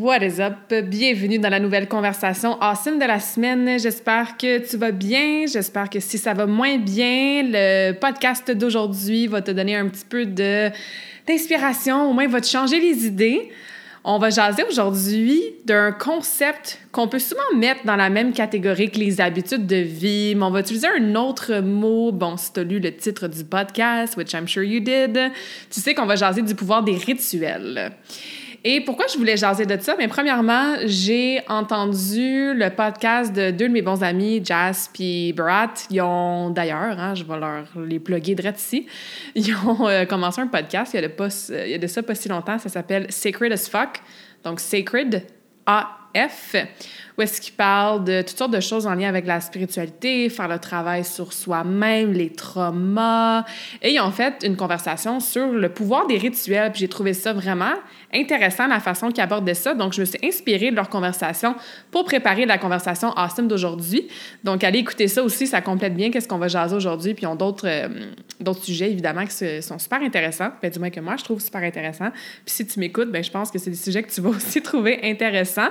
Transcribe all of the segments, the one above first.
What is up? Bienvenue dans la nouvelle conversation awesome de la semaine. J'espère que tu vas bien. J'espère que si ça va moins bien, le podcast d'aujourd'hui va te donner un petit peu d'inspiration, au moins va te changer les idées. On va jaser aujourd'hui d'un concept qu'on peut souvent mettre dans la même catégorie que les habitudes de vie, mais on va utiliser un autre mot. Bon, si tu as lu le titre du podcast, which I'm sure you did, tu sais qu'on va jaser du pouvoir des rituels. Et pourquoi je voulais jaser de ça? Mais premièrement, j'ai entendu le podcast de deux de mes bons amis, Jazz et Barat. Ils ont d'ailleurs, hein, je vais leur les plugger direct ici, ils ont euh, commencé un podcast il y, a de pas, il y a de ça pas si longtemps. Ça s'appelle Sacred as Fuck. Donc, Sacred, AF où est-ce qu'ils parlent de toutes sortes de choses en lien avec la spiritualité, faire le travail sur soi-même, les traumas. Et ils ont fait une conversation sur le pouvoir des rituels. Puis j'ai trouvé ça vraiment intéressant, la façon qu'ils abordaient ça. Donc, je me suis inspirée de leur conversation pour préparer la conversation awesome d'aujourd'hui. Donc, allez écouter ça aussi, ça complète bien qu'est-ce qu'on va jaser aujourd'hui. Puis ils ont d'autres euh, sujets, évidemment, qui sont super intéressants. Ben, du moins que moi, je trouve super intéressant. Puis si tu m'écoutes, ben, je pense que c'est des sujets que tu vas aussi trouver intéressants.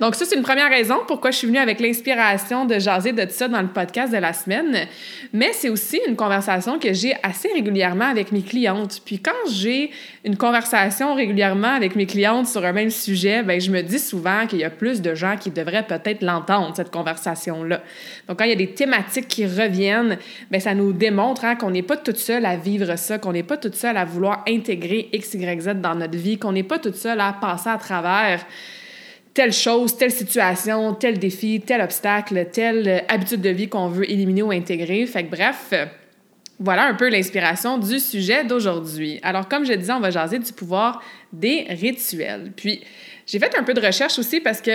Donc, ça, c'est une première raison pourquoi je suis venue avec l'inspiration de jaser de ça dans le podcast de la semaine, mais c'est aussi une conversation que j'ai assez régulièrement avec mes clientes. Puis quand j'ai une conversation régulièrement avec mes clientes sur un même sujet, ben je me dis souvent qu'il y a plus de gens qui devraient peut-être l'entendre, cette conversation-là. Donc quand il y a des thématiques qui reviennent, ben ça nous démontre hein, qu'on n'est pas toute seule à vivre ça, qu'on n'est pas toute seule à vouloir intégrer X, Y, Z dans notre vie, qu'on n'est pas toute seule à passer à travers telle chose, telle situation, tel défi, tel obstacle, telle euh, habitude de vie qu'on veut éliminer ou intégrer. Fait que bref, voilà un peu l'inspiration du sujet d'aujourd'hui. Alors, comme je disais, on va jaser du pouvoir des rituels. Puis, j'ai fait un peu de recherche aussi parce que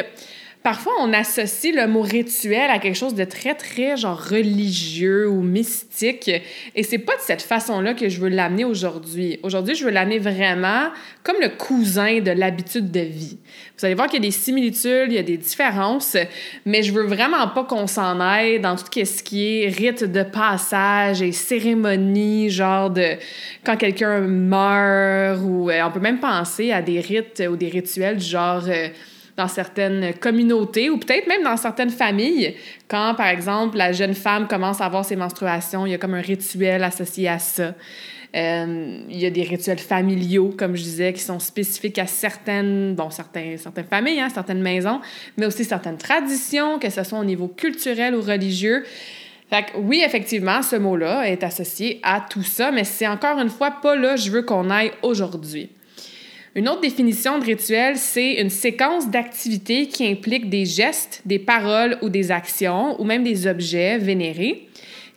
Parfois, on associe le mot rituel à quelque chose de très, très genre religieux ou mystique. Et c'est pas de cette façon-là que je veux l'amener aujourd'hui. Aujourd'hui, je veux l'amener vraiment comme le cousin de l'habitude de vie. Vous allez voir qu'il y a des similitudes, il y a des différences, mais je veux vraiment pas qu'on s'en aille dans tout ce qui est rite de passage et cérémonie, genre de quand quelqu'un meurt ou euh, on peut même penser à des rites ou des rituels du genre euh, dans certaines communautés ou peut-être même dans certaines familles, quand, par exemple, la jeune femme commence à avoir ses menstruations, il y a comme un rituel associé à ça. Euh, il y a des rituels familiaux, comme je disais, qui sont spécifiques à certaines, bon, certains, certaines familles, hein, certaines maisons, mais aussi certaines traditions, que ce soit au niveau culturel ou religieux. Fait que oui, effectivement, ce mot-là est associé à tout ça, mais c'est encore une fois pas là je veux qu'on aille aujourd'hui. Une autre définition de rituel, c'est une séquence d'activités qui implique des gestes, des paroles ou des actions, ou même des objets vénérés,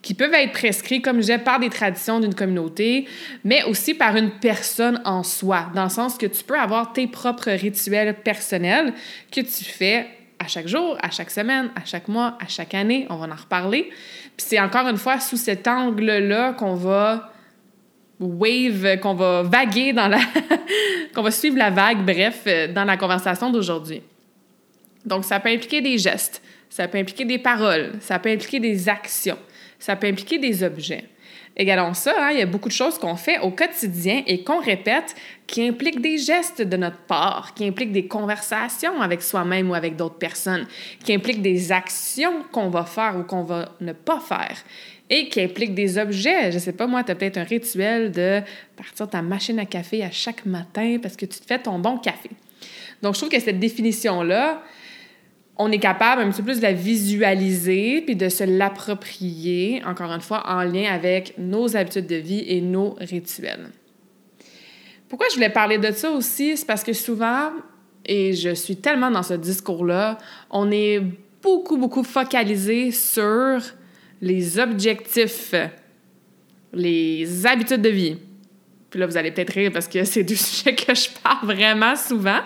qui peuvent être prescrits, comme je disais, par des traditions d'une communauté, mais aussi par une personne en soi, dans le sens que tu peux avoir tes propres rituels personnels que tu fais à chaque jour, à chaque semaine, à chaque mois, à chaque année. On va en reparler. Puis c'est encore une fois sous cet angle-là qu'on va wave, qu'on va vaguer dans la. qu'on va suivre la vague, bref, euh, dans la conversation d'aujourd'hui. Donc, ça peut impliquer des gestes, ça peut impliquer des paroles, ça peut impliquer des actions, ça peut impliquer des objets. Également ça, hein, il y a beaucoup de choses qu'on fait au quotidien et qu'on répète qui impliquent des gestes de notre part, qui impliquent des conversations avec soi-même ou avec d'autres personnes, qui impliquent des actions qu'on va faire ou qu'on va ne pas faire et qui implique des objets. Je sais pas, moi, tu as peut-être un rituel de partir ta machine à café à chaque matin parce que tu te fais ton bon café. Donc, je trouve que cette définition-là, on est capable un petit peu plus de la visualiser puis de se l'approprier, encore une fois, en lien avec nos habitudes de vie et nos rituels. Pourquoi je voulais parler de ça aussi? C'est parce que souvent, et je suis tellement dans ce discours-là, on est beaucoup, beaucoup focalisé sur les objectifs, les habitudes de vie. Puis là, vous allez peut-être rire parce que c'est du sujet que je parle vraiment souvent.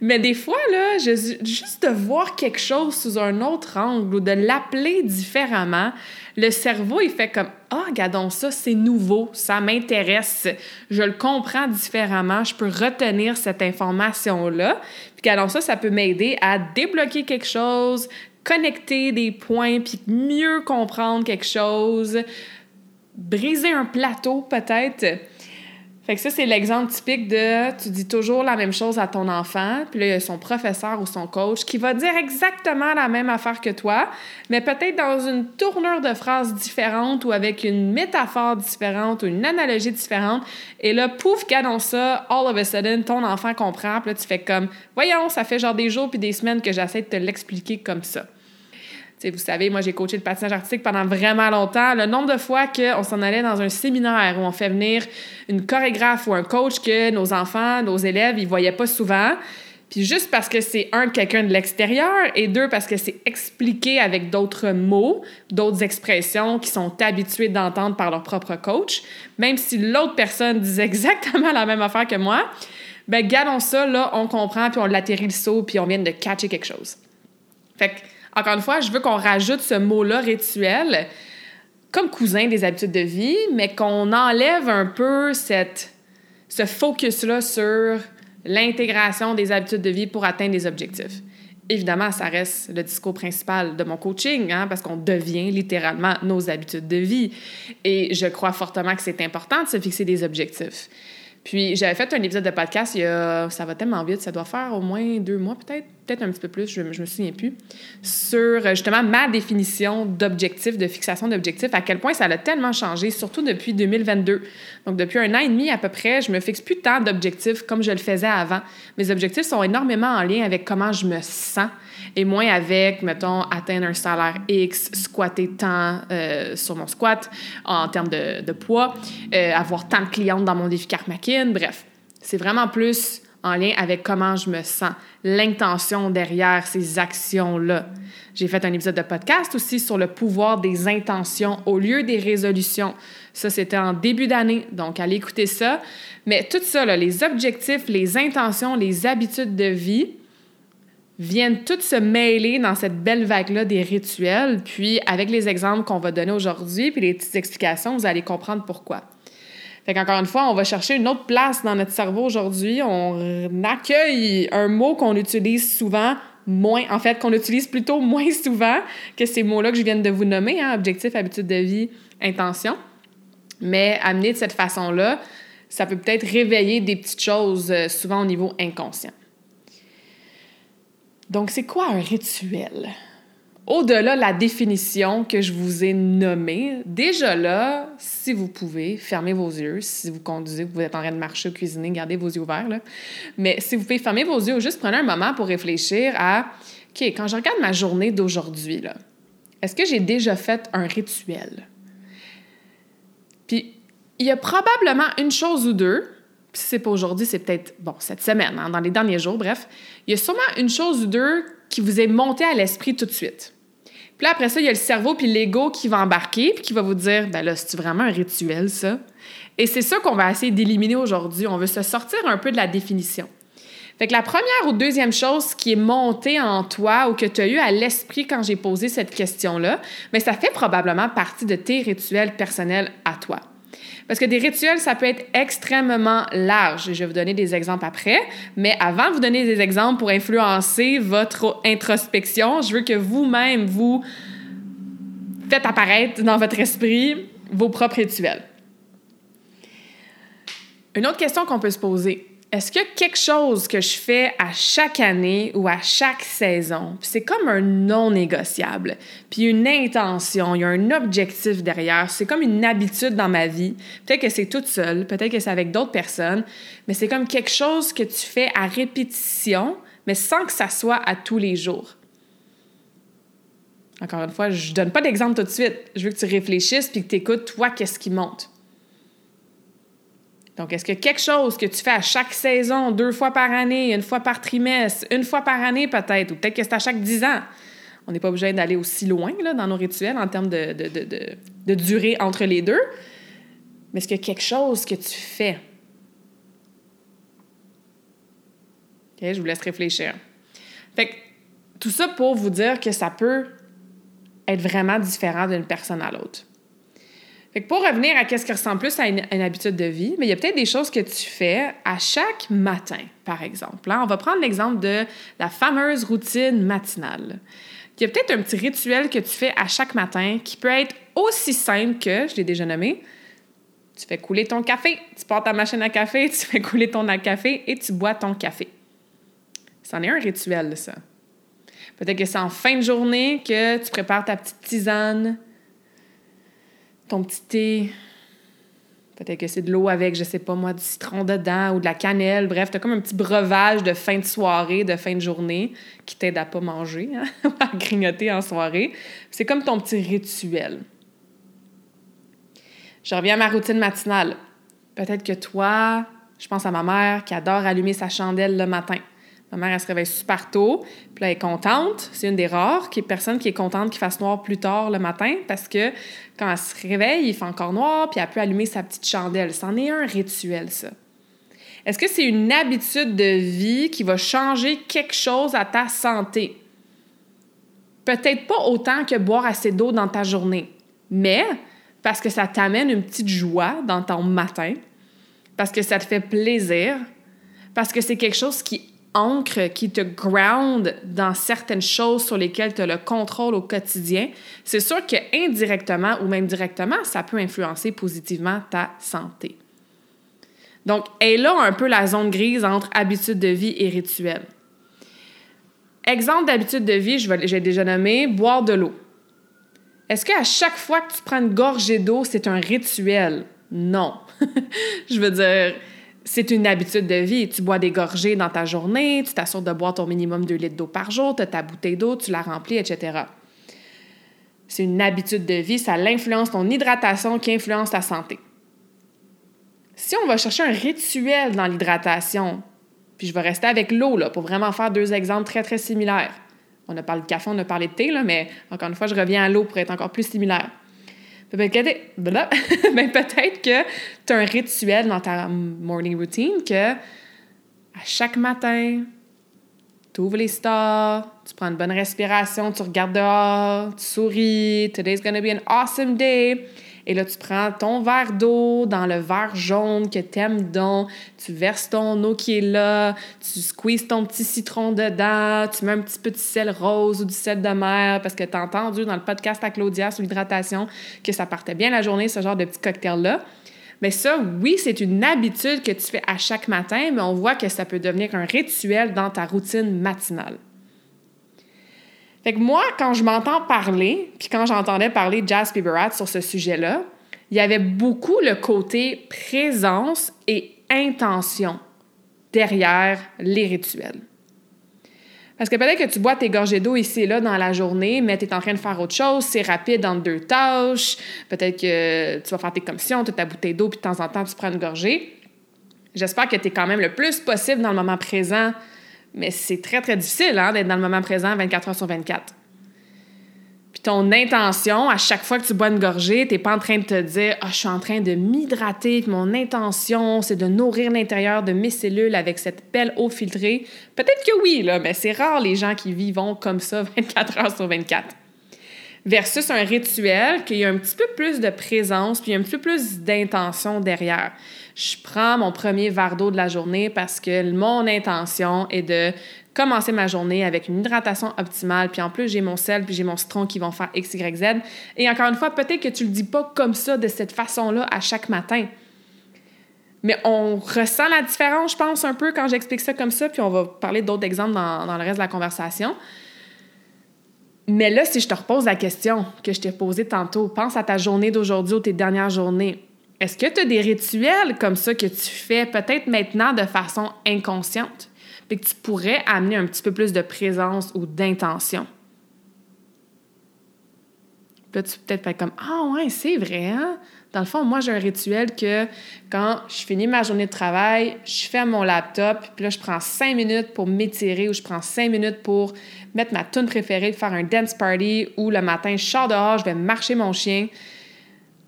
Mais des fois, là, juste de voir quelque chose sous un autre angle ou de l'appeler différemment, le cerveau, il fait comme Ah, regardons ça, c'est nouveau, ça m'intéresse, je le comprends différemment, je peux retenir cette information-là. Puis, regardons ça, ça peut m'aider à débloquer quelque chose, connecter des points, puis mieux comprendre quelque chose, briser un plateau peut-être. Fait que ça, c'est l'exemple typique de tu dis toujours la même chose à ton enfant, puis là, il y a son professeur ou son coach qui va dire exactement la même affaire que toi, mais peut-être dans une tournure de phrase différente ou avec une métaphore différente ou une analogie différente. Et là, pouf, dans ça, all of a sudden, ton enfant comprend, puis là, tu fais comme, voyons, ça fait genre des jours puis des semaines que j'essaie de te l'expliquer comme ça vous savez, moi, j'ai coaché le patinage artistique pendant vraiment longtemps. Le nombre de fois qu'on s'en allait dans un séminaire où on fait venir une chorégraphe ou un coach que nos enfants, nos élèves, ils voyaient pas souvent. Puis juste parce que c'est un quelqu'un de l'extérieur et deux parce que c'est expliqué avec d'autres mots, d'autres expressions qui sont habitués d'entendre par leur propre coach, même si l'autre personne disait exactement la même affaire que moi, ben gardons ça là, on comprend puis on l'atterrit le saut puis on vient de catcher quelque chose. Fait que encore une fois, je veux qu'on rajoute ce mot-là rituel comme cousin des habitudes de vie, mais qu'on enlève un peu cette, ce focus-là sur l'intégration des habitudes de vie pour atteindre des objectifs. Évidemment, ça reste le discours principal de mon coaching, hein, parce qu'on devient littéralement nos habitudes de vie. Et je crois fortement que c'est important de se fixer des objectifs. Puis j'avais fait un épisode de podcast, il y a, ça va tellement vite, ça doit faire au moins deux mois peut-être, peut-être un petit peu plus, je, je me souviens plus, sur justement ma définition d'objectif, de fixation d'objectif, à quel point ça a tellement changé, surtout depuis 2022. Donc depuis un an et demi à peu près, je me fixe plus tant d'objectifs comme je le faisais avant. Mes objectifs sont énormément en lien avec comment je me sens et moins avec, mettons, atteindre un salaire X, squatter tant euh, sur mon squat en termes de, poids, euh, avoir tant de clientes dans mon défi Karmakin, bref. C'est vraiment plus en lien avec comment je me sens, l'intention derrière ces actions-là. J'ai fait un épisode de podcast aussi sur le pouvoir des intentions au lieu des résolutions. Ça, c'était en début d'année, donc allez écouter ça. Mais tout ça, les objectifs, les intentions, les habitudes de vie, viennent toutes se mêler dans cette belle vague-là des rituels. Puis, avec les exemples qu'on va donner aujourd'hui, puis les petites explications, vous allez comprendre pourquoi. Fait qu'encore une fois, on va chercher une autre place dans notre cerveau aujourd'hui. On accueille un mot qu'on utilise souvent moins, en fait, qu'on utilise plutôt moins souvent que ces mots-là que je viens de vous nommer, hein, objectif, habitude de vie, intention. Mais amener de cette façon-là, ça peut peut-être réveiller des petites choses, euh, souvent au niveau inconscient. Donc, c'est quoi un rituel? Au-delà de la définition que je vous ai nommée, déjà là, si vous pouvez, fermez vos yeux. Si vous conduisez, vous êtes en train de marcher ou cuisiner, gardez vos yeux ouverts. Là. Mais si vous pouvez fermer vos yeux, juste prenez un moment pour réfléchir à, OK, quand je regarde ma journée d'aujourd'hui, est-ce que j'ai déjà fait un rituel? Puis, il y a probablement une chose ou deux si c'est pas aujourd'hui, c'est peut-être, bon, cette semaine, hein, dans les derniers jours, bref, il y a sûrement une chose ou deux qui vous est montée à l'esprit tout de suite. Puis là, après ça, il y a le cerveau puis l'ego qui va embarquer puis qui va vous dire, ben là, c'est vraiment un rituel, ça? Et c'est ça qu'on va essayer d'éliminer aujourd'hui. On veut se sortir un peu de la définition. Fait que la première ou deuxième chose qui est montée en toi ou que tu as eu à l'esprit quand j'ai posé cette question-là, mais ben, ça fait probablement partie de tes rituels personnels à toi. Parce que des rituels, ça peut être extrêmement large. Je vais vous donner des exemples après. Mais avant de vous donner des exemples pour influencer votre introspection, je veux que vous-même, vous faites apparaître dans votre esprit vos propres rituels. Une autre question qu'on peut se poser, est-ce qu'il y a quelque chose que je fais à chaque année ou à chaque saison? c'est comme un non négociable. Puis une intention, il y a un objectif derrière. C'est comme une habitude dans ma vie. Peut-être que c'est toute seule, peut-être que c'est avec d'autres personnes, mais c'est comme quelque chose que tu fais à répétition, mais sans que ça soit à tous les jours. Encore une fois, je donne pas d'exemple tout de suite. Je veux que tu réfléchisses puis que tu écoutes, toi, qu'est-ce qui monte. Donc, est-ce que quelque chose que tu fais à chaque saison, deux fois par année, une fois par trimestre, une fois par année peut-être, ou peut-être que c'est à chaque dix ans, on n'est pas obligé d'aller aussi loin là, dans nos rituels en termes de, durée entre les deux, mais est-ce a quelque chose que tu fais? OK, je vous laisse réfléchir. Fait que tout ça pour vous dire que ça peut être vraiment différent d'une personne à l'autre. Pour revenir à ce qui ressemble plus à une, habitude de vie, mais il y a peut-être des choses que tu fais à chaque matin, par exemple. Hein. On va prendre l'exemple de la fameuse routine matinale. Il y a peut-être un petit rituel que tu fais à chaque matin qui peut être aussi simple que, je l'ai déjà nommé, tu fais couler ton café, tu pars ta machine à café, tu fais couler ton café et tu bois ton café. C'en est un rituel, ça. Peut-être que c'est en fin de journée que tu prépares ta petite tisane, ton petit thé. Peut-être que c'est de l'eau avec, je sais pas moi, du citron dedans ou de la cannelle. Bref, tu as comme un petit breuvage de fin de soirée, de fin de journée qui t'aide à pas manger, hein, à grignoter en soirée. C'est comme ton petit rituel. Je reviens à ma routine matinale. Peut-être que toi, je pense à ma mère qui adore allumer sa chandelle le matin. Ma mère, elle se réveille super tôt, puis là, elle est contente. C'est une des rares qui, personnes qui est contente qu'il fasse noir plus tard le matin parce que quand elle se réveille, il fait encore noir, puis elle peut allumer sa petite chandelle. C'en est un rituel, ça. Est-ce que c'est une habitude de vie qui va changer quelque chose à ta santé? Peut-être pas autant que boire assez d'eau dans ta journée, mais parce que ça t'amène une petite joie dans ton matin, parce que ça te fait plaisir, parce que c'est quelque chose qui ancre, qui te ground dans certaines choses sur lesquelles tu as le contrôle au quotidien, c'est sûr que indirectement ou même directement, ça peut influencer positivement ta santé. Donc, est là un peu la zone grise entre habitude de vie et rituel. Exemple d'habitude de vie, j'ai déjà nommé boire de l'eau. Est-ce qu'à chaque fois que tu prends une gorgée d'eau, c'est un rituel? Non. je veux dire, c'est une habitude de vie. Tu bois des gorgées dans ta journée, tu t'assures de boire ton minimum de litres d'eau par jour, tu as ta bouteille d'eau, tu la remplis, etc. C'est une habitude de vie, ça l'influence ton hydratation qui influence ta santé. Si on va chercher un rituel dans l'hydratation, puis je vais rester avec l'eau pour vraiment faire deux exemples très, très similaires. On a parlé de café, on a parlé de thé, mais encore une fois, je reviens à l'eau pour être encore plus similaire. Ben, peut-être que tu as un rituel dans ta morning routine que à chaque matin, tu ouvres les stores, tu prends une bonne respiration, tu regardes dehors, tu souris, today's gonna be an awesome day. Et là, tu prends ton verre d'eau dans le verre jaune que t'aimes donc, tu verses ton eau qui est là, tu squeezes ton petit citron dedans, tu mets un petit peu de sel rose ou du sel de mer parce que tu as entendu dans le podcast à Claudia sur l'hydratation que ça partait bien la journée, ce genre de petit cocktail-là. Mais ça, oui, c'est une habitude que tu fais à chaque matin, mais on voit que ça peut devenir un rituel dans ta routine matinale. Fait que moi, quand je m'entends parler, puis quand j'entendais parler Jazz Biberat sur ce sujet-là, il y avait beaucoup le côté présence et intention derrière les rituels. Parce que peut-être que tu bois tes gorgées d'eau ici et là dans la journée, mais tu es en train de faire autre chose, c'est rapide entre deux tâches. Peut-être que tu vas faire tes commissions, tu as ta bouteille d'eau, puis de temps en temps, tu prends une gorgée. J'espère que tu es quand même le plus possible dans le moment présent mais c'est très, très difficile hein, d'être dans le moment présent 24 heures sur 24. Puis ton intention, à chaque fois que tu bois une gorgée, tu n'es pas en train de te dire Ah, je suis en train de m'hydrater, mon intention, c'est de nourrir l'intérieur de mes cellules avec cette belle eau filtrée. Peut-être que oui, là, mais c'est rare les gens qui vivent comme ça 24 heures sur 24 versus un rituel qui a un petit peu plus de présence puis un petit peu plus d'intention derrière je prends mon premier verre d'eau de la journée parce que mon intention est de commencer ma journée avec une hydratation optimale, puis en plus, j'ai mon sel, puis j'ai mon citron qui vont faire X, Y, Z. Et encore une fois, peut-être que tu le dis pas comme ça, de cette façon-là, à chaque matin. Mais on ressent la différence, je pense, un peu quand j'explique ça comme ça, puis on va parler d'autres exemples dans, dans, le reste de la conversation. Mais là, si je te repose la question que je t'ai posée tantôt, pense à ta journée d'aujourd'hui ou tes dernières journées. Est-ce que tu as des rituels comme ça que tu fais peut-être maintenant de façon inconsciente, puis que tu pourrais amener un petit peu plus de présence ou d'intention? Peut-être être comme Ah, ouais, c'est vrai, hein? Dans le fond, moi, j'ai un rituel que quand je finis ma journée de travail, je fais mon laptop, puis là, je prends cinq minutes pour m'étirer ou je prends cinq minutes pour mettre ma tune préférée, faire un dance party ou le matin, je sors dehors, je vais marcher mon chien.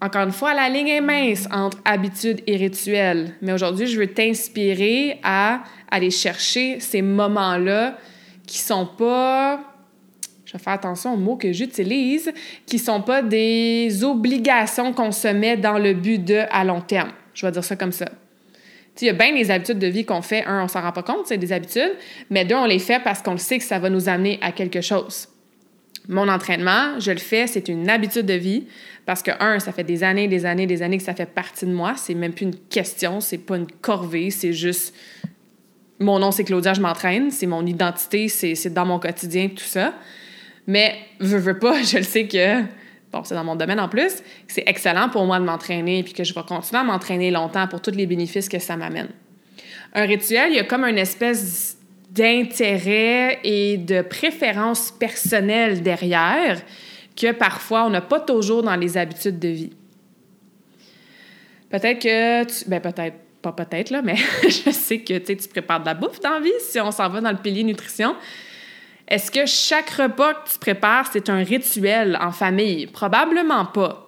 Encore une fois, la ligne est mince entre habitude et rituel. Mais aujourd'hui, je veux t'inspirer à aller chercher ces moments-là qui sont pas je vais faire attention aux mots que j'utilise, qui sont pas des obligations qu'on se met dans le but de à long terme. Je vais dire ça comme ça. Il y a bien des habitudes de vie qu'on fait. Un, on s'en rend pas compte, c'est des habitudes, mais deux, on les fait parce qu'on le sait que ça va nous amener à quelque chose. Mon entraînement, je le fais, c'est une habitude de vie parce que, un, ça fait des années, des années, des années que ça fait partie de moi. C'est même plus une question, c'est pas une corvée, c'est juste mon nom, c'est Claudia, je m'entraîne, c'est mon identité, c'est dans mon quotidien, tout ça. Mais, je veux pas, je le sais que, bon, c'est dans mon domaine en plus, c'est excellent pour moi de m'entraîner puis que je vais continuer à m'entraîner longtemps pour tous les bénéfices que ça m'amène. Un rituel, il y a comme une espèce d'intérêt et de préférence personnelle derrière que parfois on n'a pas toujours dans les habitudes de vie. Peut-être que. Ben, peut-être, pas peut-être, là, mais je sais que tu prépares de la bouffe dans la vie si on s'en va dans le pilier nutrition. Est-ce que chaque repas que tu prépares, c'est un rituel en famille? Probablement pas.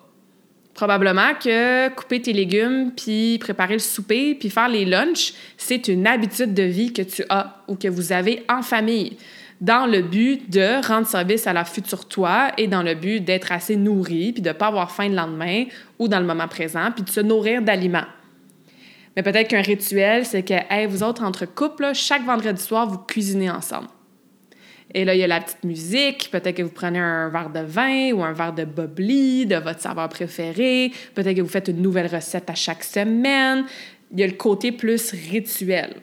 Probablement que couper tes légumes, puis préparer le souper, puis faire les lunchs, c'est une habitude de vie que tu as ou que vous avez en famille, dans le but de rendre service à la future toi et dans le but d'être assez nourri, puis de ne pas avoir faim le lendemain ou dans le moment présent, puis de se nourrir d'aliments. Mais peut-être qu'un rituel, c'est que, vous autres, entre couples, chaque vendredi soir, vous cuisinez ensemble. Et là, il y a la petite musique. Peut-être que vous prenez un verre de vin ou un verre de bubbly de votre saveur préférée. Peut-être que vous faites une nouvelle recette à chaque semaine. Il y a le côté plus rituel.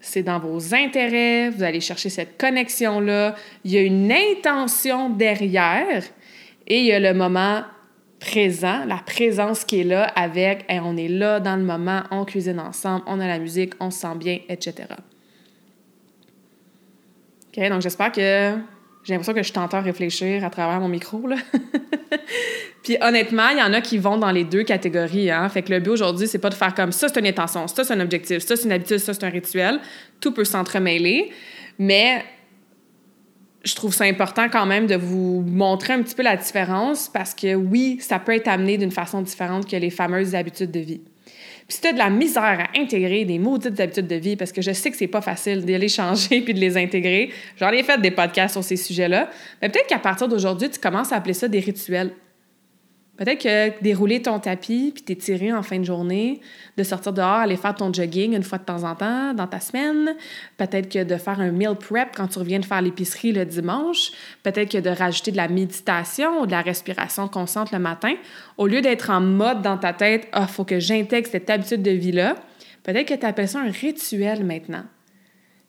C'est dans vos intérêts, vous allez chercher cette connexion-là. Il y a une intention derrière et il y a le moment présent, la présence qui est là avec on est là dans le moment, on cuisine ensemble, on a la musique, on se sent bien, etc. OK, donc j'espère que j'ai l'impression que je t'entends réfléchir à travers mon micro. Là. Puis honnêtement, il y en a qui vont dans les deux catégories. Hein? Fait que le but aujourd'hui, c'est pas de faire comme ça, c'est une intention, ça, c'est un objectif, ça, c'est une habitude, ça, c'est un rituel. Tout peut s'entremêler. Mais je trouve ça important quand même de vous montrer un petit peu la différence parce que oui, ça peut être amené d'une façon différente que les fameuses habitudes de vie. Puis si tu as de la misère à intégrer des maudites habitudes de vie, parce que je sais que c'est pas facile de les changer puis de les intégrer, j'en ai fait des podcasts sur ces sujets-là, mais peut-être qu'à partir d'aujourd'hui, tu commences à appeler ça des rituels. Peut-être que dérouler ton tapis puis t'étirer en fin de journée, de sortir dehors, aller faire ton jogging une fois de temps en temps dans ta semaine. Peut-être que de faire un meal prep quand tu reviens de faire l'épicerie le dimanche. Peut-être que de rajouter de la méditation ou de la respiration consciente le matin. Au lieu d'être en mode dans ta tête, ah, faut que j'intègre cette habitude de vie-là. Peut-être que tu appelles ça un rituel maintenant.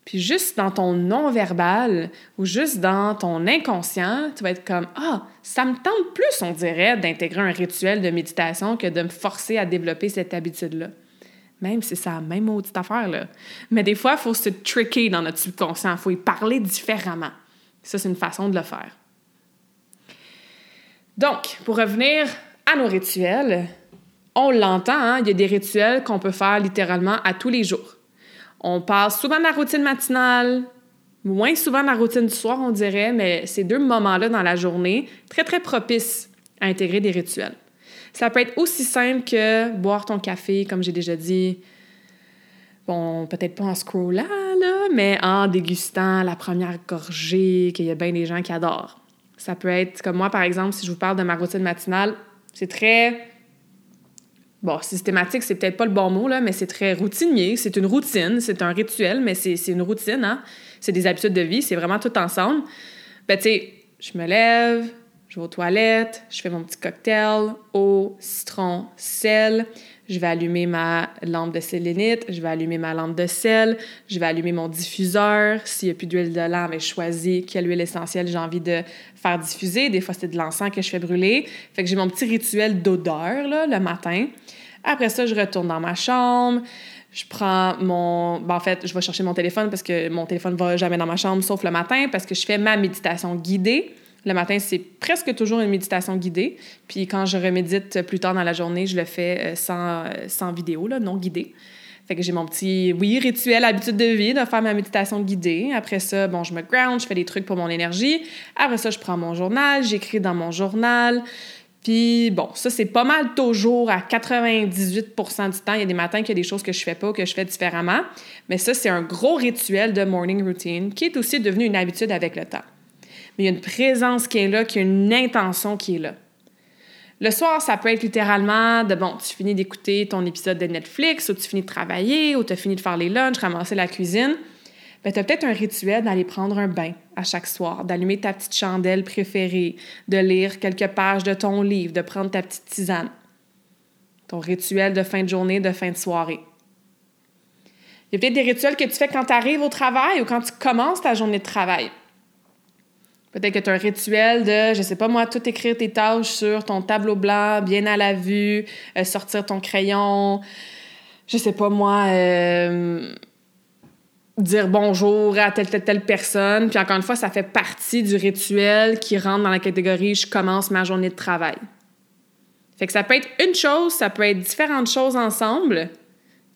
Puis juste dans ton non-verbal ou juste dans ton inconscient, tu vas être comme Ah, ça me tente plus, on dirait, d'intégrer un rituel de méditation que de me forcer à développer cette habitude-là. Même si c'est la même maudite affaire-là. Mais des fois, il faut se tricker dans notre subconscient, il faut y parler différemment. Ça, c'est une façon de le faire. Donc, pour revenir à nos rituels, on l'entend, hein, il y a des rituels qu'on peut faire littéralement à tous les jours. On parle souvent de la routine matinale, moins souvent de la routine du soir, on dirait, mais ces deux moments-là dans la journée, très, très propices à intégrer des rituels. Ça peut être aussi simple que boire ton café, comme j'ai déjà dit. Bon, peut-être pas en scrollant, là, mais en dégustant la première gorgée, qu'il y a bien des gens qui adorent. Ça peut être, comme moi, par exemple, si je vous parle de ma routine matinale, c'est très bon, systématique, c'est peut-être pas le bon mot, là, mais c'est très routinier. C'est une routine, c'est un rituel, mais c'est une routine, hein? C'est des habitudes de vie, c'est vraiment tout ensemble. Ben, tu sais, je me lève, je vais aux toilettes, je fais mon petit cocktail, eau, citron, sel. Je vais allumer ma lampe de sélénite, je vais allumer ma lampe de sel, je vais allumer mon diffuseur. S'il n'y a plus d'huile de lampe, ben, je choisis quelle huile essentielle j'ai envie de faire diffuser. Des fois, c'est de l'encens que je fais brûler. Fait que j'ai mon petit rituel d'odeur le matin. Après ça, je retourne dans ma chambre. Je prends mon. Ben, en fait, je vais chercher mon téléphone parce que mon téléphone ne va jamais dans ma chambre, sauf le matin, parce que je fais ma méditation guidée. Le matin, c'est presque toujours une méditation guidée. Puis quand je remédite plus tard dans la journée, je le fais euh, sans, euh, sans vidéo, là, non guidée. Fait que j'ai mon petit, oui, rituel, habitude de vie de faire ma méditation guidée. Après ça, bon, je me ground, je fais des trucs pour mon énergie. Après ça, je prends mon journal, j'écris dans mon journal. Puis bon, ça, c'est pas mal toujours à 98% du temps. Il y a des matins qu'il y a des choses que je fais pas, que je fais différemment. Mais ça, c'est un gros rituel de morning routine qui est aussi devenu une habitude avec le temps. Mais il y a une présence qui est là, qui a une intention qui est là. Le soir, ça peut être littéralement de bon, tu finis d'écouter ton épisode de Netflix, ou tu finis de travailler, ou tu as fini de faire les lunchs, ramasser la cuisine. Ben, tu as peut-être un rituel d'aller prendre un bain à chaque soir, d'allumer ta petite chandelle préférée, de lire quelques pages de ton livre, de prendre ta petite tisane. Ton rituel de fin de journée, de fin de soirée. Il y a peut-être des rituels que tu fais quand tu arrives au travail ou quand tu commences ta journée de travail. Peut-être que tu as un rituel de, je sais pas moi, tout écrire tes tâches sur ton tableau blanc, bien à la vue, euh, sortir ton crayon, je sais pas moi, euh, dire bonjour à telle, telle, telle personne. Puis encore une fois, ça fait partie du rituel qui rentre dans la catégorie je commence ma journée de travail. Fait que ça peut être une chose, ça peut être différentes choses ensemble.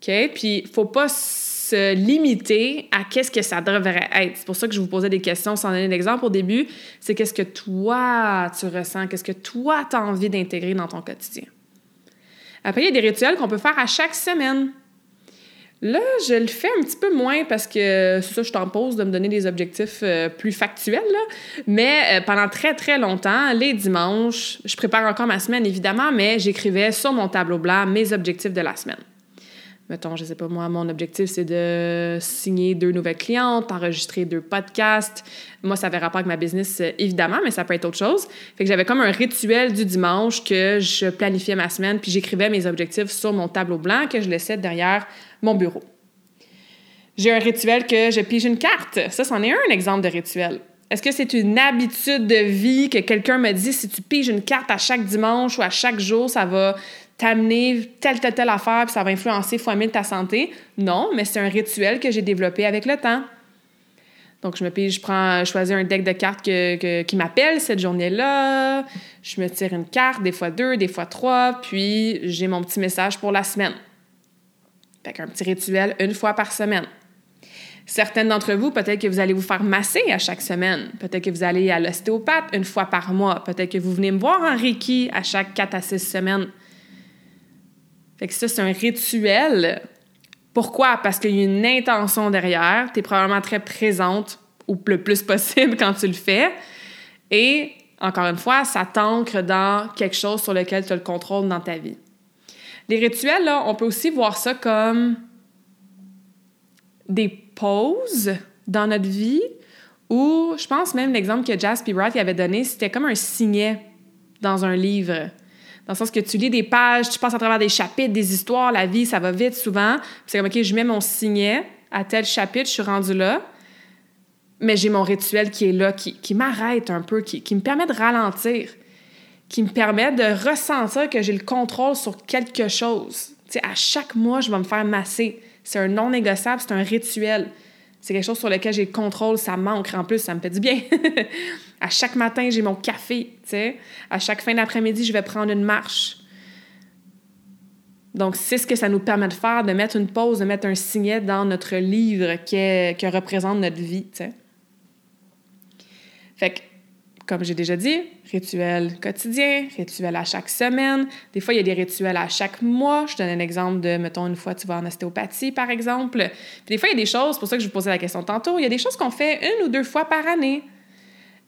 OK? Puis, faut pas se limiter à qu'est-ce que ça devrait être. C'est pour ça que je vous posais des questions sans donner d'exemple au début. C'est qu'est-ce que toi, tu ressens, qu'est-ce que toi, tu as envie d'intégrer dans ton quotidien? Après, il y a des rituels qu'on peut faire à chaque semaine. Là, je le fais un petit peu moins parce que ça, je pose de me donner des objectifs euh, plus factuels. Mais euh, pendant très, très longtemps, les dimanches, je prépare encore ma semaine, évidemment, mais j'écrivais sur mon tableau blanc mes objectifs de la semaine mettons, je sais pas moi, mon objectif, c'est de signer deux nouvelles clientes, enregistrer deux podcasts. Moi, ça avait rapport avec ma business, euh, évidemment, mais ça peut être autre chose. Fait que j'avais comme un rituel du dimanche que je planifiais ma semaine, puis j'écrivais mes objectifs sur mon tableau blanc que je laissais derrière mon bureau. J'ai un rituel que je pige une carte. Ça, c'en est un exemple de rituel. Est-ce que c'est une habitude de vie que quelqu'un me dit si tu piges une carte à chaque dimanche ou à chaque jour, ça va t'amener telle, telle, telle affaire, puis ça va influencer fois mille ta santé. Non, mais c'est un rituel que j'ai développé avec le temps. Donc, je me pige, je prends, je choisis un deck de cartes qui m'appelle cette journée-là. Je me tire une carte, des fois deux, des fois trois, puis j'ai mon petit message pour la semaine. Fait qu'un petit rituel une fois par semaine. Certaines d'entre vous, peut-être que vous allez vous faire masser à chaque semaine. Peut-être que vous allez à l'ostéopathe une fois par mois. Peut-être que vous venez me voir en Reiki à chaque quatre à six semaines. Fait ça, c'est un rituel. Pourquoi? Parce qu'il y a une intention derrière. Tu es probablement très présente ou le plus possible quand tu le fais. Et encore une fois, ça t'ancre dans quelque chose sur lequel tu as le contrôle dans ta vie. Les rituels, on peut aussi voir ça comme des pauses dans notre vie ou je pense même l'exemple que Jasper Wright avait donné, c'était comme un signet dans un livre. Dans le sens que tu lis des pages, tu passes à travers des chapitres, des histoires, la vie, ça va vite souvent. C'est comme, OK, je mets mon signet à tel chapitre, je suis rendu là. Mais j'ai mon rituel qui est là, qui, qui m'arrête un peu, qui, qui me permet de ralentir, qui me permet de ressentir que j'ai le contrôle sur quelque chose. Tu sais, à chaque mois, je vais me faire masser. C'est un non négociable, c'est un rituel. C'est quelque chose sur lequel j'ai le contrôle, ça manque. En plus, ça me fait du bien. À chaque matin, j'ai mon café, tu sais. À chaque fin d'après-midi, je vais prendre une marche. Donc, c'est ce que ça nous permet de faire, de mettre une pause, de mettre un signet dans notre livre qui, qui représente notre vie, tu sais. Fait que, comme j'ai déjà dit, rituel quotidien, rituel à chaque semaine. Des fois, il y a des rituels à chaque mois. Je donne un exemple de, mettons, une fois tu vas en ostéopathie, par exemple. Des fois, il y a des choses, c'est pour ça que je vous posais la question tantôt, il y a des choses qu'on fait une ou deux fois par année.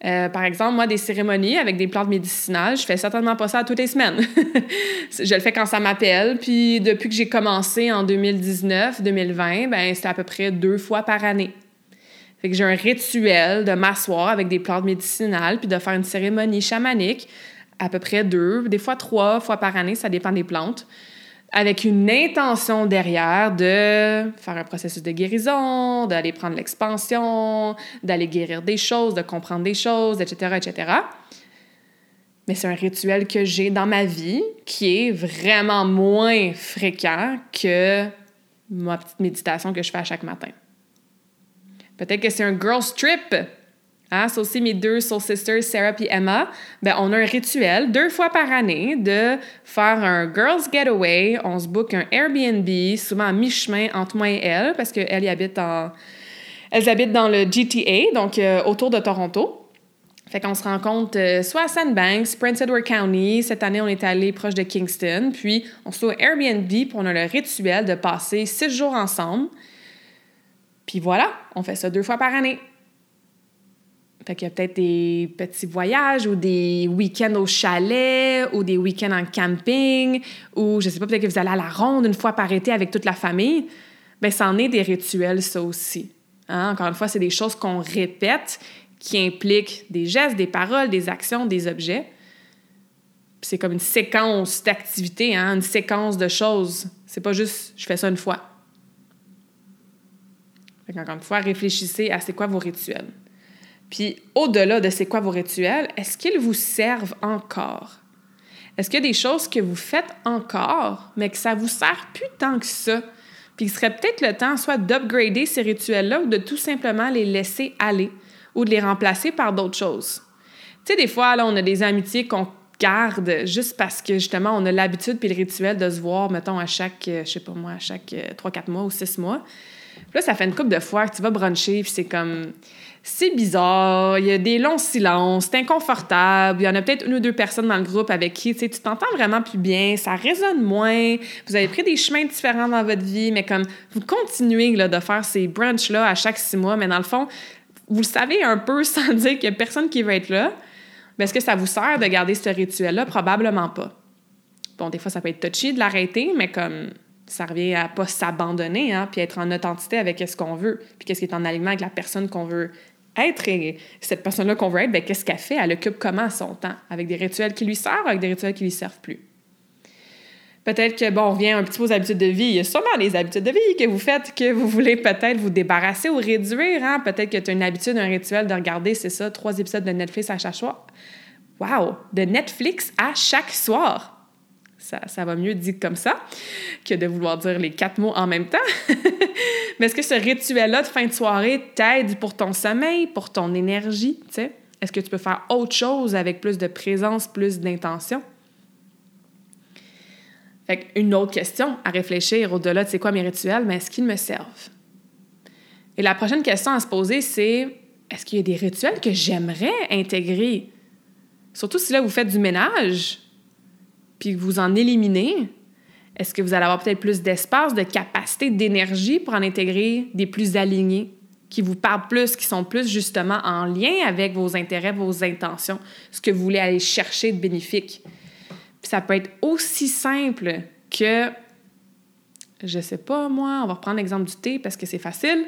Euh, par exemple, moi, des cérémonies avec des plantes médicinales, je fais certainement pas ça toutes les semaines. je le fais quand ça m'appelle. Puis depuis que j'ai commencé en 2019-2020, ben c'est à peu près deux fois par année. J'ai un rituel de m'asseoir avec des plantes médicinales puis de faire une cérémonie chamanique à peu près deux, des fois trois fois par année, ça dépend des plantes avec une intention derrière de faire un processus de guérison, d'aller prendre l'expansion, d'aller guérir des choses, de comprendre des choses, etc., etc. Mais c'est un rituel que j'ai dans ma vie qui est vraiment moins fréquent que ma petite méditation que je fais à chaque matin. Peut-être que c'est un girl trip Hein, aussi mes deux soul sisters, Sarah et Emma. Ben, on a un rituel deux fois par année de faire un girls getaway. On se book un Airbnb, souvent à mi-chemin entre moi et elle, parce qu'elle habite habitent dans le GTA, donc euh, autour de Toronto. Fait qu'on se rencontre euh, soit à Sandbanks, Prince Edward County. Cette année, on est allé proche de Kingston. Puis, on se loue Airbnb, puis on a le rituel de passer six jours ensemble. Puis voilà, on fait ça deux fois par année. Fait y a peut-être des petits voyages ou des week-ends au chalet ou des week-ends en camping ou je sais pas, peut-être que vous allez à la ronde une fois par été avec toute la famille. Bien, ça en est des rituels, ça aussi. Hein? Encore une fois, c'est des choses qu'on répète qui implique des gestes, des paroles, des actions, des objets. C'est comme une séquence d'activités, hein, une séquence de choses. C'est pas juste je fais ça une fois. encore une fois, réfléchissez à c'est quoi vos rituels. Puis au-delà de c'est quoi vos rituels, est-ce qu'ils vous servent encore? Est-ce qu'il y a des choses que vous faites encore, mais que ça vous sert plus tant que ça? Puis il serait peut-être le temps soit d'upgrader ces rituels-là ou de tout simplement les laisser aller ou de les remplacer par d'autres choses. Tu sais, des fois, là, on a des amitiés qu'on garde juste parce que, justement, on a l'habitude puis le rituel de se voir, mettons, à chaque, euh, je sais pas moi, à chaque 3-4 euh, mois ou 6 mois. Puis là, ça fait une couple de fois que tu vas bruncher, puis c'est comme... C'est bizarre, il y a des longs silences, c'est inconfortable, il y en a peut-être une ou deux personnes dans le groupe avec qui, tu t'entends vraiment plus bien, ça résonne moins, vous avez pris des chemins différents dans votre vie, mais comme vous continuez de faire ces brunchs-là à chaque six mois, mais dans le fond, vous le savez un peu sans dire qu'il n'y a personne qui veut être là, mais est-ce que ça vous sert de garder ce rituel-là? Probablement pas. Bon, des fois, ça peut être touchy de l'arrêter, mais comme ça revient à pas s'abandonner, hein, puis être en authenticité avec ce qu'on veut, puis qu'est-ce qui est en alignement avec la personne qu'on veut être. Et cette personne-là qu'on veut être, ben, qu'est-ce qu'elle fait? Elle occupe comment son temps? Avec des rituels qui lui servent, avec des rituels qui lui servent plus? Peut-être que, bon, on revient un petit peu aux habitudes de vie. Il y a sûrement des habitudes de vie que vous faites que vous voulez peut-être vous débarrasser ou réduire. Hein? Peut-être que tu as une habitude, un rituel de regarder, c'est ça, trois épisodes de Netflix à chaque soir. Wow! De Netflix à chaque soir. Ça, va mieux dit comme ça que de vouloir dire les quatre mots en même temps. Mais est-ce que ce rituel-là de fin de soirée t'aide pour ton sommeil, pour ton énergie? Est-ce que tu peux faire autre chose avec plus de présence, plus d'intention? une autre question à réfléchir au-delà de c'est quoi mes rituels, mais est-ce qu'ils me servent? Et la prochaine question à se poser, c'est est-ce qu'il y a des rituels que j'aimerais intégrer? Surtout si là, vous faites du ménage, puis que vous en éliminez, est-ce que vous allez avoir peut-être plus d'espace, de capacité, d'énergie pour en intégrer des plus alignés, qui vous parlent plus, qui sont plus justement en lien avec vos intérêts, vos intentions, ce que vous voulez aller chercher de bénéfique? ça peut être aussi simple que, je sais pas moi, on va reprendre l'exemple du thé parce que c'est facile.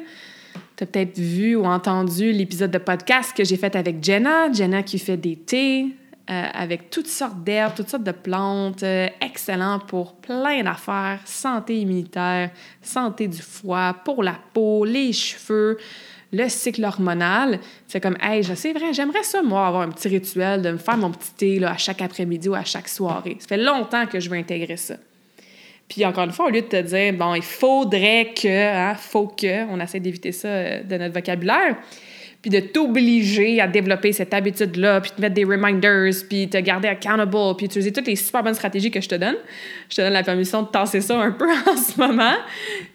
Tu as peut-être vu ou entendu l'épisode de podcast que j'ai fait avec Jenna. Jenna qui fait des thés euh, avec toutes sortes d'herbes, toutes sortes de plantes, euh, excellent pour plein d'affaires, santé immunitaire, santé du foie, pour la peau, les cheveux le cycle hormonal. C'est comme, hey, c'est vrai, j'aimerais ça, moi, avoir un petit rituel de me faire mon petit thé là, à chaque après-midi ou à chaque soirée. Ça fait longtemps que je veux intégrer ça. Puis encore une fois, au lieu de te dire, bon, il faudrait que, hein, faut que, on essaie d'éviter ça euh, de notre vocabulaire, puis de t'obliger à développer cette habitude-là, puis de mettre des reminders, puis te garder accountable, puis utiliser toutes les super bonnes stratégies que je te donne. Je te donne la permission de tasser ça un peu en ce moment,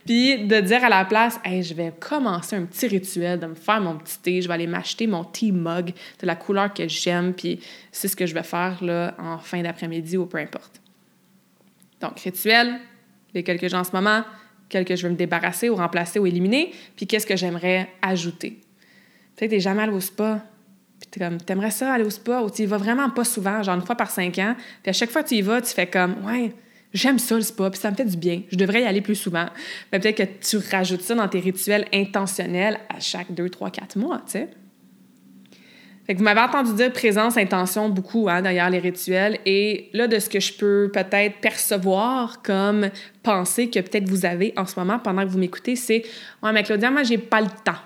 puis de dire à la place, hey, je vais commencer un petit rituel, de me faire mon petit thé, je vais aller m'acheter mon tea mug de la couleur que j'aime, puis c'est ce que je vais faire là en fin d'après-midi ou peu importe. Donc, rituel, lesquels que j'ai en ce moment, quelques que je veux me débarrasser ou remplacer ou éliminer, puis qu'est-ce que j'aimerais ajouter? Tu sais, t'es jamais allé au spa. Puis t'es comme, t'aimerais ça aller au spa? Ou tu y vas vraiment pas souvent, genre une fois par cinq ans. Puis à chaque fois que tu y vas, tu fais comme, ouais, j'aime ça le spa, puis ça me fait du bien. Je devrais y aller plus souvent. Mais peut-être que tu rajoutes ça dans tes rituels intentionnels à chaque deux, trois, quatre mois, tu sais. Fait que vous m'avez entendu dire présence, intention beaucoup hein, derrière les rituels. Et là, de ce que je peux peut-être percevoir comme pensée que peut-être vous avez en ce moment pendant que vous m'écoutez, c'est Ouais, mais Claudia, moi, j'ai pas le temps.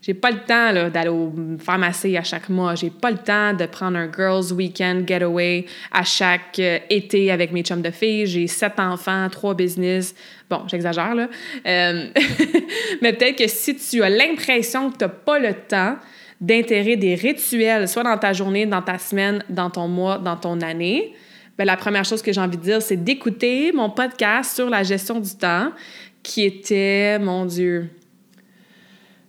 J'ai pas le temps d'aller au pharmacie à chaque mois. J'ai pas le temps de prendre un girls weekend getaway à chaque euh, été avec mes chums de filles. J'ai sept enfants, trois business. Bon, j'exagère là. Euh, mais peut-être que si tu as l'impression que tu n'as pas le temps d'intégrer des rituels, soit dans ta journée, dans ta semaine, dans ton mois, dans ton année, bien, la première chose que j'ai envie de dire, c'est d'écouter mon podcast sur la gestion du temps, qui était, mon Dieu,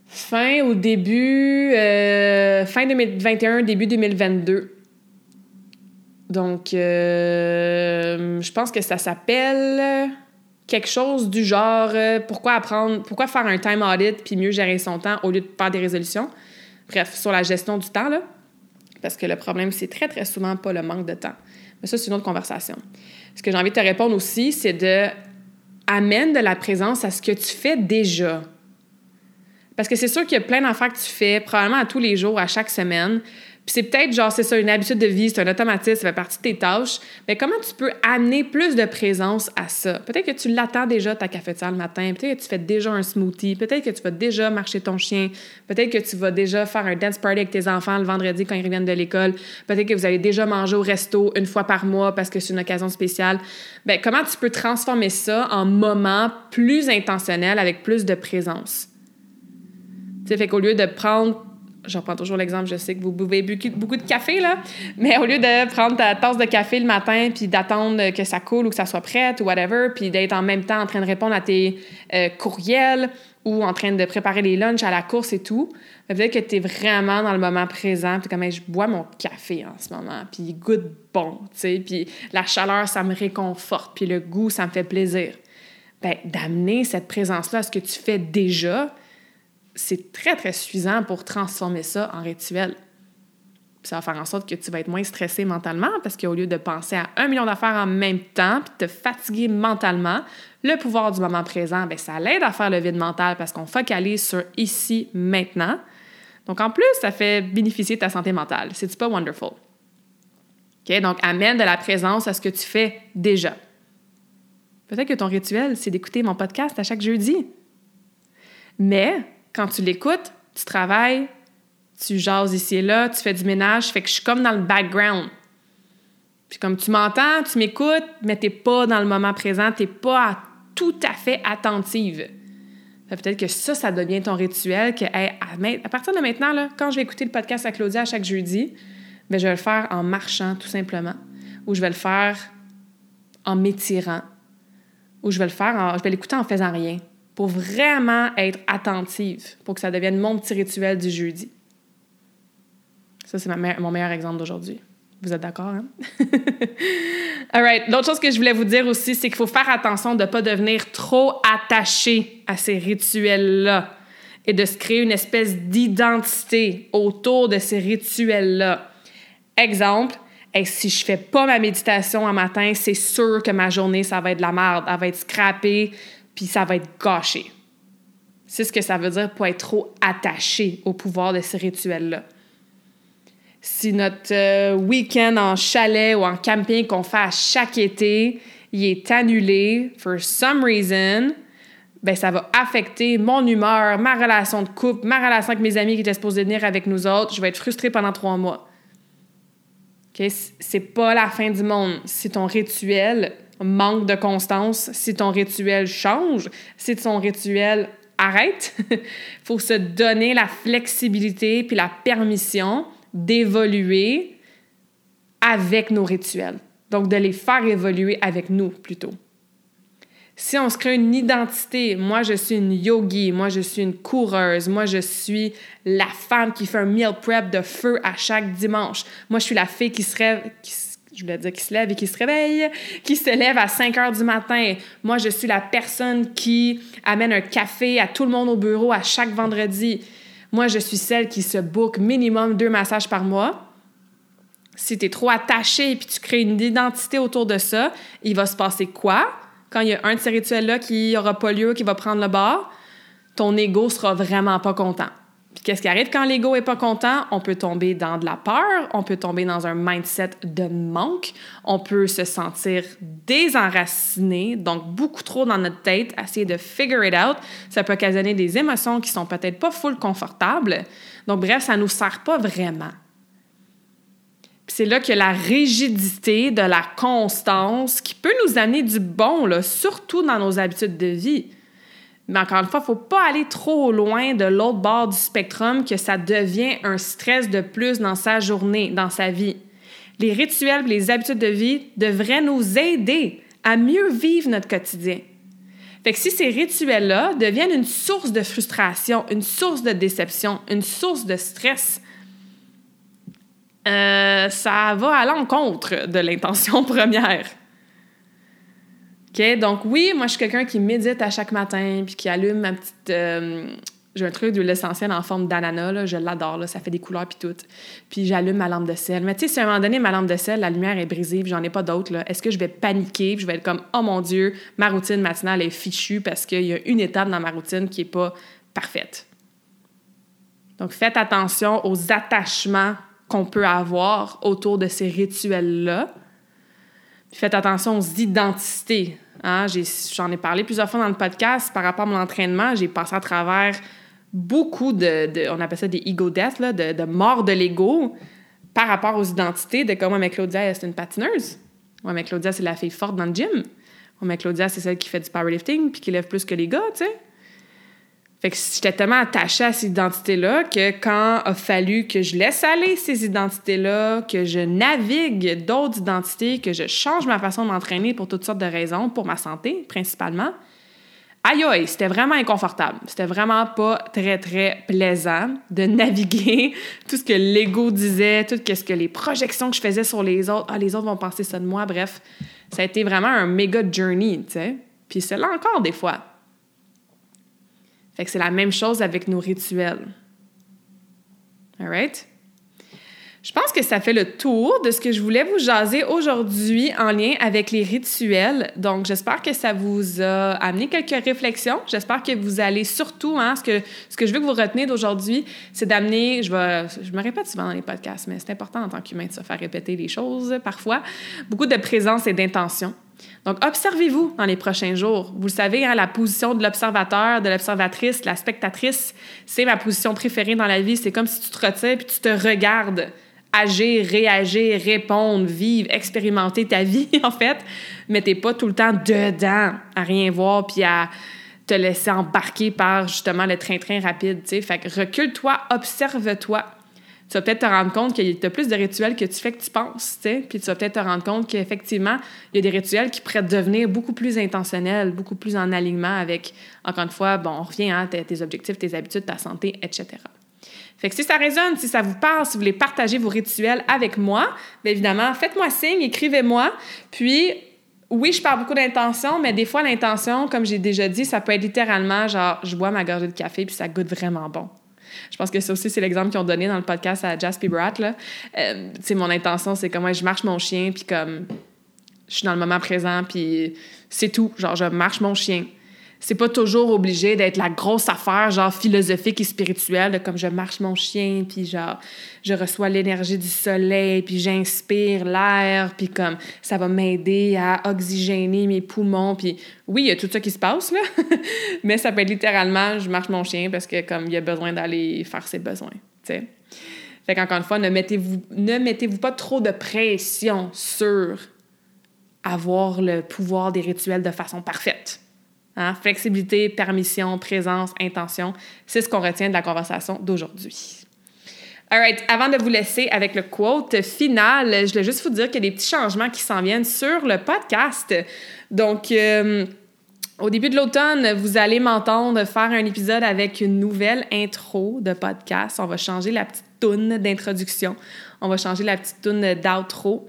fin au début, euh, fin 2021, début 2022. Donc, euh, je pense que ça s'appelle quelque chose du genre euh, pourquoi apprendre, pourquoi faire un time audit puis mieux gérer son temps au lieu de faire des résolutions. Bref, sur la gestion du temps, là. Parce que le problème, c'est très, très souvent pas le manque de temps. Mais ça, c'est une autre conversation. Ce que j'ai envie de te répondre aussi, c'est de amène de la présence à ce que tu fais déjà. Parce que c'est sûr qu'il y a plein d'affaires que tu fais, probablement à tous les jours, à chaque semaine, c'est peut-être genre, c'est ça, une habitude de vie, c'est un automatisme, ça fait partie de tes tâches. Mais comment tu peux amener plus de présence à ça? Peut-être que tu l'attends déjà ta cafetière le matin, peut-être que tu fais déjà un smoothie, peut-être que tu vas déjà marcher ton chien, peut-être que tu vas déjà faire un dance party avec tes enfants le vendredi quand ils reviennent de l'école, peut-être que vous allez déjà manger au resto une fois par mois parce que c'est une occasion spéciale. Bien, comment tu peux transformer ça en moments plus intentionnels avec plus de présence? Sais, fait qu'au lieu de prendre j'en prends toujours l'exemple, je sais que vous buvez beaucoup de café, là, mais au lieu de prendre ta tasse de café le matin puis d'attendre que ça coule ou que ça soit prête ou whatever, puis d'être en même temps en train de répondre à tes euh, courriels ou en train de préparer les lunchs à la course et tout, peut-être que tu es vraiment dans le moment présent, puis comme je bois mon café en ce moment, puis il goûte bon, tu sais, puis la chaleur, ça me réconforte, puis le goût, ça me fait plaisir. Ben, d'amener cette présence-là à ce que tu fais déjà, c'est très, très suffisant pour transformer ça en rituel. ça va faire en sorte que tu vas être moins stressé mentalement parce qu'au lieu de penser à un million d'affaires en même temps puis te fatiguer mentalement, le pouvoir du moment présent, bien, ça l'aide à faire le vide mental parce qu'on focalise sur ici, maintenant. Donc, en plus, ça fait bénéficier de ta santé mentale. C'est pas wonderful? Donc, amène de la présence à ce que tu fais déjà. Peut-être que ton rituel, c'est d'écouter mon podcast à chaque jeudi. Mais quand tu l'écoutes, tu travailles, tu jases ici et là, tu fais du ménage, fait que je suis comme dans le background. Puis comme tu m'entends, tu m'écoutes, mais tu n'es pas dans le moment présent, tu n'es pas tout à fait attentive. Peut-être que ça, ça devient ton rituel, que à, partir de maintenant, quand je vais écouter le podcast à Claudia à chaque jeudi, bien, je vais le faire en marchant tout simplement, ou je vais le faire en m'étirant, ou je vais le faire je vais l'écouter en faisant rien pour vraiment être attentive, pour que ça devienne mon petit rituel du jeudi. Ça, c'est mon meilleur exemple d'aujourd'hui. Vous êtes d'accord, hein? All right. L'autre chose que je voulais vous dire aussi, c'est qu'il faut faire attention de ne pas devenir trop attaché à ces rituels-là et de se créer une espèce d'identité autour de ces rituels-là. Exemple, si je fais pas ma méditation en matin, c'est sûr que ma journée, ça va être de la merde, elle va être scrappée, puis ça va être gâché. C'est ce que ça veut dire pour être trop attaché au pouvoir de ces rituels-là. Si notre euh, week-end en chalet ou en camping qu'on fait chaque été, il est annulé for some reason, ben ça va affecter mon humeur, ma relation de couple, ma relation avec mes amis qui étaient supposés venir avec nous autres. Je vais être frustrée pendant trois mois. Okay? C'est pas la fin du monde. Si ton rituel manque de constance, si ton rituel change, si ton rituel arrête, faut se donner la flexibilité puis la permission d'évoluer avec nos rituels. Donc, de les faire évoluer avec nous plutôt. Si on se crée une identité, moi je suis une yogi, moi je suis une coureuse, moi je suis la femme qui fait un meal prep de feu à chaque dimanche, moi je suis la fille qui se rêve, je voulais dire qui se lève et qui se réveille, qui se lève à 5 heures du matin. Moi, je suis la personne qui amène un café à tout le monde au bureau à chaque vendredi. Moi, je suis celle qui se book minimum deux massages par mois. Si tu es trop attaché et puis tu crées une identité autour de ça, il va se passer quoi? Quand il y a un de ces rituels-là qui n'aura pas lieu, qui va prendre le bord, ton ego sera vraiment pas content. Qu'est-ce qui arrive quand l'ego est pas content? On peut tomber dans de la peur, on peut tomber dans un mindset de manque, on peut se sentir désenraciné, donc beaucoup trop dans notre tête, essayer de figure it out. Ça peut occasionner des émotions qui sont peut-être pas full confortables. Donc bref, ça nous sert pas vraiment. c'est là que la rigidité de la constance qui peut nous amener du bon, là, surtout dans nos habitudes de vie Mais encore une fois, faut pas aller trop loin de l'autre bord du spectrum que ça devient un stress de plus dans sa journée, dans sa vie. Les rituels et les habitudes de vie devraient nous aider à mieux vivre notre quotidien. Fait si ces rituels-là deviennent une source de frustration, une source de déception, une source de stress, euh, ça va à l'encontre de l'intention première. OK? Donc, oui, moi, je suis quelqu'un qui médite à chaque matin puis qui allume ma petite. Euh, j'ai un truc d'huile essentielle en forme d'ananas, je l'adore, ça fait des couleurs puis tout. Puis j'allume ma lampe de sel. Mais tu sais, si à un moment donné, ma lampe de sel, la lumière est brisée puis j'en ai pas d'autre, est-ce que je vais paniquer puis je vais être comme, oh mon Dieu, ma routine matinale est fichue parce qu'il y a une étape dans ma routine qui est pas parfaite. Donc, faites attention aux attachements qu'on peut avoir autour de ces rituels-là faites attention aux identités. Hein? J'en ai, parlé plusieurs fois dans le podcast par rapport à mon entraînement. J'ai passé à travers beaucoup de, on appelle ça des ego deaths, là, de, mort de l'ego par rapport aux identités de comment mais Claudia, c'est une patineuse. Ouais, mais Claudia, c'est la fille forte dans le gym. Ouais, mais Claudia, c'est celle qui fait du powerlifting puis qui lève plus que les gars, tu sais. Fait que j'étais tellement attachée à cette identité-là que quand a fallu que je laisse aller ces identités-là, que je navigue d'autres identités, que je change ma façon de m'entraîner pour toutes sortes de raisons, pour ma santé principalement, aïe aïe, c'était vraiment inconfortable. C'était vraiment pas très, très plaisant de naviguer tout ce que l'ego disait, tout ce que les projections que je faisais sur les autres. Ah, les autres vont penser ça de moi. Bref, ça a été vraiment un méga journey, tu sais. Puis c'est là encore des fois. C'est la même chose avec nos rituels. All right? Je pense que ça fait le tour de ce que je voulais vous jaser aujourd'hui en lien avec les rituels. Donc, j'espère que ça vous a amené quelques réflexions. J'espère que vous allez surtout, hein, ce que, ce que je veux que vous retenez d'aujourd'hui, c'est d'amener, je, vais, je me répète souvent dans les podcasts, mais c'est important en tant qu'humain de se faire répéter les choses parfois, beaucoup de présence et d'intention. Donc, observez-vous dans les prochains jours. Vous le savez, hein, la position de l'observateur, de l'observatrice, de la spectatrice, c'est ma position préférée dans la vie. C'est comme si tu te retires puis tu te regardes agir, réagir, répondre, vivre, expérimenter ta vie, en fait, mais t'es pas tout le temps dedans à rien voir puis à te laisser embarquer par justement le train-train rapide, tu sais. Fait que recule-toi, observe-toi tu vas peut-être te rendre compte qu'il y a plus de rituels que tu fais que tu penses, tu sais. Puis tu vas peut-être te rendre compte qu'effectivement, il y a des rituels qui pourraient devenir beaucoup plus intentionnels, beaucoup plus en alignement avec, encore une fois, bon, on revient à hein, tes, objectifs, tes habitudes, ta santé, etc. Fait que si ça résonne, si ça vous parle, si vous voulez partager vos rituels avec moi, bien évidemment, faites-moi signe, écrivez-moi. Puis, oui, je parle beaucoup d'intention, mais des fois, l'intention, comme j'ai déjà dit, ça peut être littéralement genre, je bois ma gorgée de café puis ça goûte vraiment bon. Je pense que ça aussi, c'est l'exemple qu'ils ont donné dans le podcast à Jasper Bratt. Là. Euh, mon intention, c'est comme je marche mon chien, puis comme je suis dans le moment présent, puis c'est tout. Genre, je marche mon chien c'est pas toujours obligé d'être la grosse affaire, genre philosophique et spirituelle, comme je marche mon chien, puis genre, je reçois l'énergie du soleil, puis j'inspire l'air, puis comme ça va m'aider à oxygéner mes poumons, puis oui, il y a tout ça qui se passe, là, mais ça peut être littéralement, je marche mon chien parce que comme il a besoin d'aller faire ses besoins, tu sais. Fait qu'encore une fois, ne mettez-vous ne mettez-vous pas trop de pression sur avoir le pouvoir des rituels de façon parfaite Hein? Flexibilité, permission, présence, intention, c'est ce qu'on retient de la conversation d'aujourd'hui. All right, avant de vous laisser avec le quote final, je voulais juste vous dire qu'il y a des petits changements qui s'en viennent sur le podcast. Donc, euh, au début de l'automne, vous allez m'entendre faire un épisode avec une nouvelle intro de podcast. On va changer la petite toune d'introduction. On va changer la petite toune d'outro.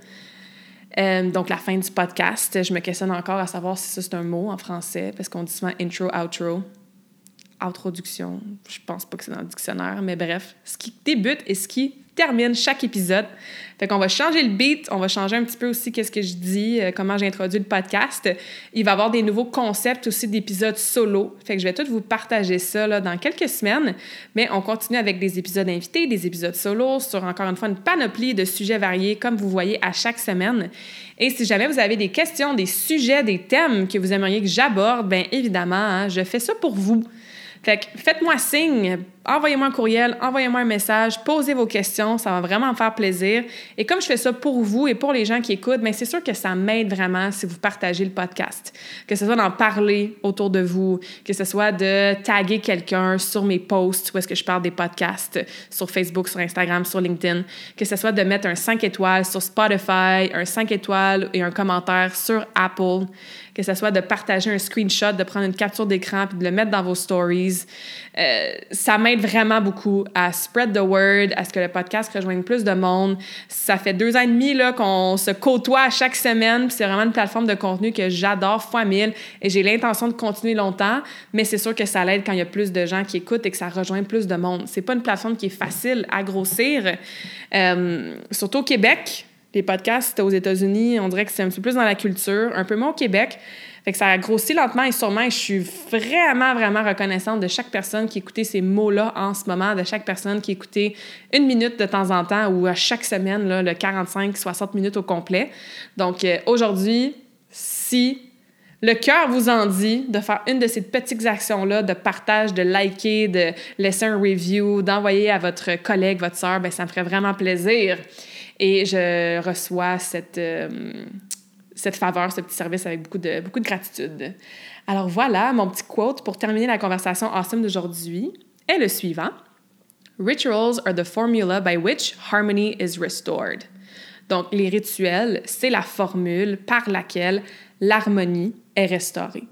Euh, donc, la fin du podcast, je me questionne encore à savoir si ça c'est un mot en français, parce qu'on dit souvent intro, outro, introduction. Je pense pas que c'est dans le dictionnaire, mais bref, ce qui débute et ce qui termine chaque épisode. Fait qu'on va changer le beat, on va changer un petit peu aussi qu'est-ce que je dis, euh, comment j'ai introduit le podcast. Il va y avoir des nouveaux concepts aussi d'épisodes solo. Fait je vais tout vous partager ça là, dans quelques semaines. Mais on continue avec des épisodes invités, des épisodes solo sur encore une fois une panoplie de sujets variés comme vous voyez à chaque semaine. Et si jamais vous avez des questions, des sujets, des thèmes que vous aimeriez que j'aborde, bien évidemment, hein, je fais ça pour vous. Fait faites-moi signe envoyez-moi un courriel, envoyez-moi un message, posez vos questions, ça va vraiment me faire plaisir. Et comme je fais ça pour vous et pour les gens qui écoutent, bien, c'est sûr que ça m'aide vraiment si vous partagez le podcast. Que ce soit d'en parler autour de vous, que ce soit de taguer quelqu'un sur mes posts où est-ce que je parle des podcasts, sur Facebook, sur Instagram, sur LinkedIn, que ce soit de mettre un 5 étoiles sur Spotify, un 5 étoiles et un commentaire sur Apple, que ce soit de partager un screenshot, de prendre une capture d'écran puis de le mettre dans vos stories. Euh, ça m'aide vraiment beaucoup à spread the word, à ce que le podcast rejoigne plus de monde. Ça fait deux ans et demi qu'on se côtoie chaque semaine, c'est vraiment une plateforme de contenu que j'adore fois mille et j'ai l'intention de continuer longtemps, mais c'est sûr que ça l'aide quand il y a plus de gens qui écoutent et que ça rejoint plus de monde. C'est pas une plateforme qui est facile à grossir, euh, surtout au Québec. Les podcasts aux États-Unis, on dirait que c'est un peu plus dans la culture, un peu moins au Québec. Fait que ça a grossi lentement et sûrement. Je suis vraiment, vraiment reconnaissante de chaque personne qui écoutait ces mots-là en ce moment, de chaque personne qui écoutait une minute de temps en temps ou à chaque semaine, le 45-60 minutes au complet. Donc euh, aujourd'hui, si le cœur vous en dit de faire une de ces petites actions-là, de partage, de liker, de laisser un review, d'envoyer à votre collègue, votre soeur, ben ça me ferait vraiment plaisir. Et je reçois cette, euh, cette faveur, ce petit service avec beaucoup de, beaucoup de gratitude. Alors voilà, mon petit quote pour terminer la conversation awesome d'aujourd'hui est le suivant. Rituals are the formula by which harmony is restored. Donc, les rituels, c'est la formule par laquelle l'harmonie est restaurée.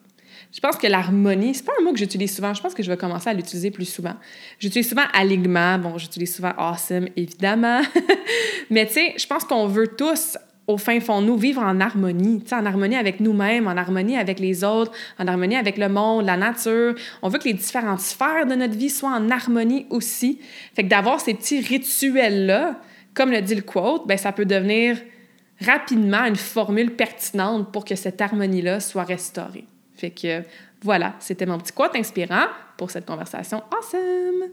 Je pense que l'harmonie, c'est pas un mot que j'utilise souvent. Je pense que je vais commencer à l'utiliser plus souvent. J'utilise souvent alignement. Bon, j'utilise souvent awesome, évidemment. Mais tu sais, je pense qu'on veut tous au fin fond nous vivre en harmonie, en harmonie avec nous-mêmes, en harmonie avec les autres, en harmonie avec le monde, la nature. On veut que les différentes sphères de notre vie soient en harmonie aussi. Fait que d'avoir ces petits rituels-là, comme le dit le quote, ben ça peut devenir rapidement une formule pertinente pour que cette harmonie-là soit restaurée. Fait que voilà, c'était mon petit quote inspirant pour cette conversation awesome.